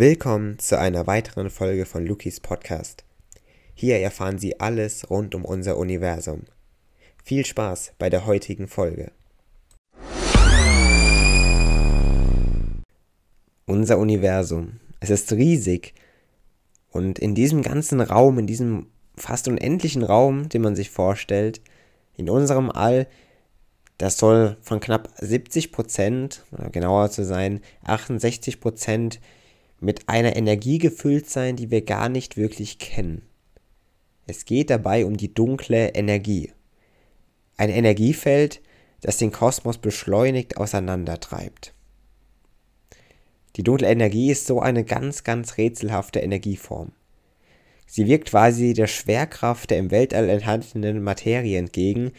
Willkommen zu einer weiteren Folge von Lukis Podcast. Hier erfahren Sie alles rund um unser Universum. Viel Spaß bei der heutigen Folge. Unser Universum. Es ist riesig. Und in diesem ganzen Raum, in diesem fast unendlichen Raum, den man sich vorstellt, in unserem All, das soll von knapp 70 Prozent, genauer zu sein, 68 Prozent mit einer Energie gefüllt sein, die wir gar nicht wirklich kennen. Es geht dabei um die dunkle Energie. Ein Energiefeld, das den Kosmos beschleunigt auseinandertreibt. Die dunkle Energie ist so eine ganz, ganz rätselhafte Energieform. Sie wirkt quasi der Schwerkraft der im Weltall enthaltenen Materie entgegen,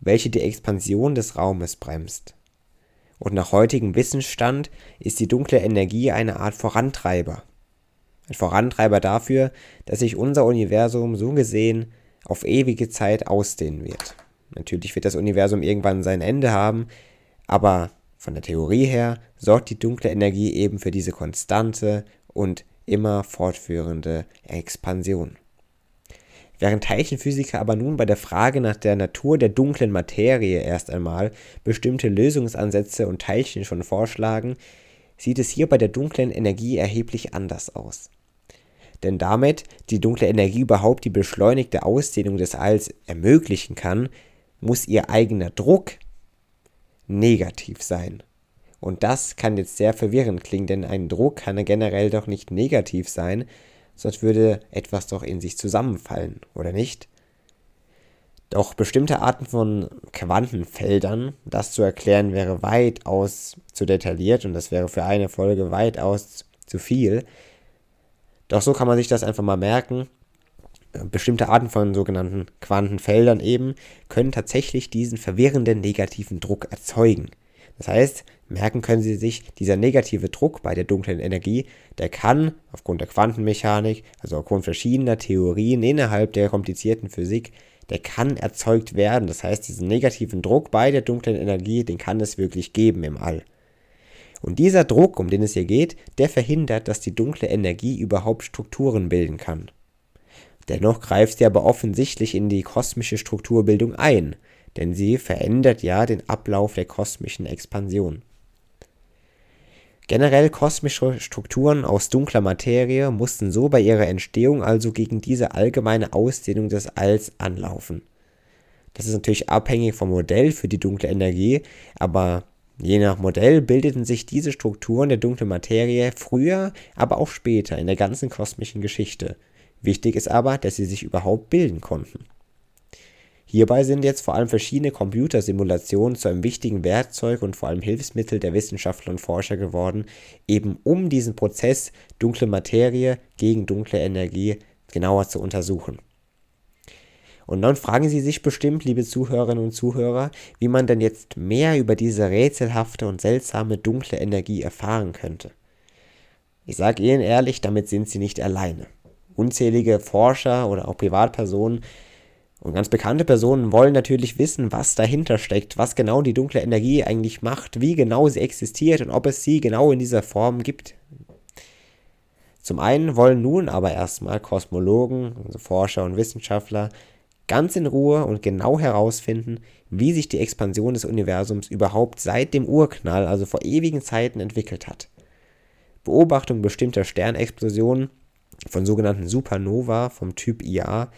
welche die Expansion des Raumes bremst. Und nach heutigem Wissensstand ist die dunkle Energie eine Art Vorantreiber. Ein Vorantreiber dafür, dass sich unser Universum so gesehen auf ewige Zeit ausdehnen wird. Natürlich wird das Universum irgendwann sein Ende haben, aber von der Theorie her sorgt die dunkle Energie eben für diese konstante und immer fortführende Expansion. Während Teilchenphysiker aber nun bei der Frage nach der Natur der dunklen Materie erst einmal bestimmte Lösungsansätze und Teilchen schon vorschlagen, sieht es hier bei der dunklen Energie erheblich anders aus. Denn damit die dunkle Energie überhaupt die beschleunigte Ausdehnung des Alls ermöglichen kann, muss ihr eigener Druck negativ sein. Und das kann jetzt sehr verwirrend klingen, denn ein Druck kann generell doch nicht negativ sein, sonst würde etwas doch in sich zusammenfallen, oder nicht? Doch bestimmte Arten von Quantenfeldern, das zu erklären wäre weitaus zu detailliert und das wäre für eine Folge weitaus zu viel. Doch so kann man sich das einfach mal merken. Bestimmte Arten von sogenannten Quantenfeldern eben können tatsächlich diesen verwirrenden negativen Druck erzeugen. Das heißt, merken können Sie sich, dieser negative Druck bei der dunklen Energie, der kann aufgrund der Quantenmechanik, also aufgrund verschiedener Theorien innerhalb der komplizierten Physik, der kann erzeugt werden. Das heißt, diesen negativen Druck bei der dunklen Energie, den kann es wirklich geben im All. Und dieser Druck, um den es hier geht, der verhindert, dass die dunkle Energie überhaupt Strukturen bilden kann. Dennoch greift sie aber offensichtlich in die kosmische Strukturbildung ein denn sie verändert ja den Ablauf der kosmischen Expansion. Generell kosmische Strukturen aus dunkler Materie mussten so bei ihrer Entstehung also gegen diese allgemeine Ausdehnung des Alls anlaufen. Das ist natürlich abhängig vom Modell für die dunkle Energie, aber je nach Modell bildeten sich diese Strukturen der dunklen Materie früher, aber auch später in der ganzen kosmischen Geschichte. Wichtig ist aber, dass sie sich überhaupt bilden konnten. Hierbei sind jetzt vor allem verschiedene Computersimulationen zu einem wichtigen Werkzeug und vor allem Hilfsmittel der Wissenschaftler und Forscher geworden, eben um diesen Prozess dunkle Materie gegen dunkle Energie genauer zu untersuchen. Und dann fragen Sie sich bestimmt, liebe Zuhörerinnen und Zuhörer, wie man denn jetzt mehr über diese rätselhafte und seltsame dunkle Energie erfahren könnte. Ich sage Ihnen ehrlich, damit sind Sie nicht alleine. Unzählige Forscher oder auch Privatpersonen und ganz bekannte Personen wollen natürlich wissen, was dahinter steckt, was genau die dunkle Energie eigentlich macht, wie genau sie existiert und ob es sie genau in dieser Form gibt. Zum einen wollen nun aber erstmal Kosmologen, also Forscher und Wissenschaftler, ganz in Ruhe und genau herausfinden, wie sich die Expansion des Universums überhaupt seit dem Urknall, also vor ewigen Zeiten, entwickelt hat. Beobachtung bestimmter Sternexplosionen von sogenannten Supernova vom Typ Ia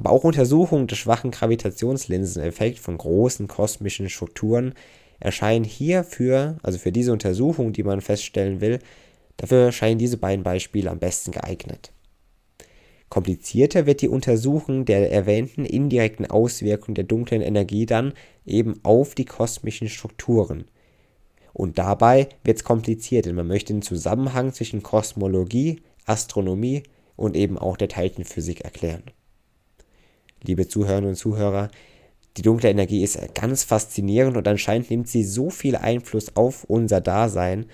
aber auch Untersuchungen des schwachen Gravitationslinseneffekts von großen kosmischen Strukturen erscheinen hierfür, also für diese Untersuchung, die man feststellen will, dafür erscheinen diese beiden Beispiele am besten geeignet. Komplizierter wird die Untersuchung der erwähnten indirekten Auswirkungen der dunklen Energie dann eben auf die kosmischen Strukturen. Und dabei wird es kompliziert, denn man möchte den Zusammenhang zwischen Kosmologie, Astronomie und eben auch der Teilchenphysik erklären liebe Zuhörerinnen und Zuhörer, die dunkle Energie ist ganz faszinierend und anscheinend nimmt sie so viel Einfluss auf unser Dasein,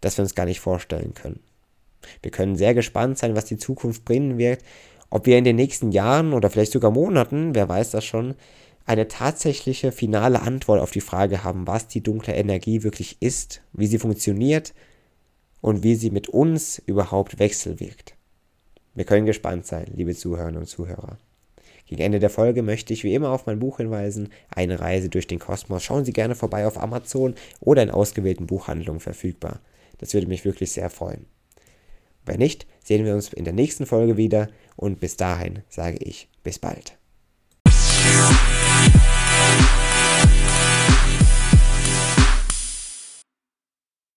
dass wir uns gar nicht vorstellen können. Wir können sehr gespannt sein, was die Zukunft bringen wird, ob wir in den nächsten Jahren oder vielleicht sogar Monaten, wer weiß das schon, eine tatsächliche finale Antwort auf die Frage haben, was die dunkle Energie wirklich ist, wie sie funktioniert und wie sie mit uns überhaupt wechselwirkt. Wir können gespannt sein, liebe Zuhörerinnen und Zuhörer. Gegen Ende der Folge möchte ich wie immer auf mein Buch hinweisen, Eine Reise durch den Kosmos. Schauen Sie gerne vorbei auf Amazon oder in ausgewählten Buchhandlungen verfügbar. Das würde mich wirklich sehr freuen. Wenn nicht, sehen wir uns in der nächsten Folge wieder und bis dahin sage ich bis bald.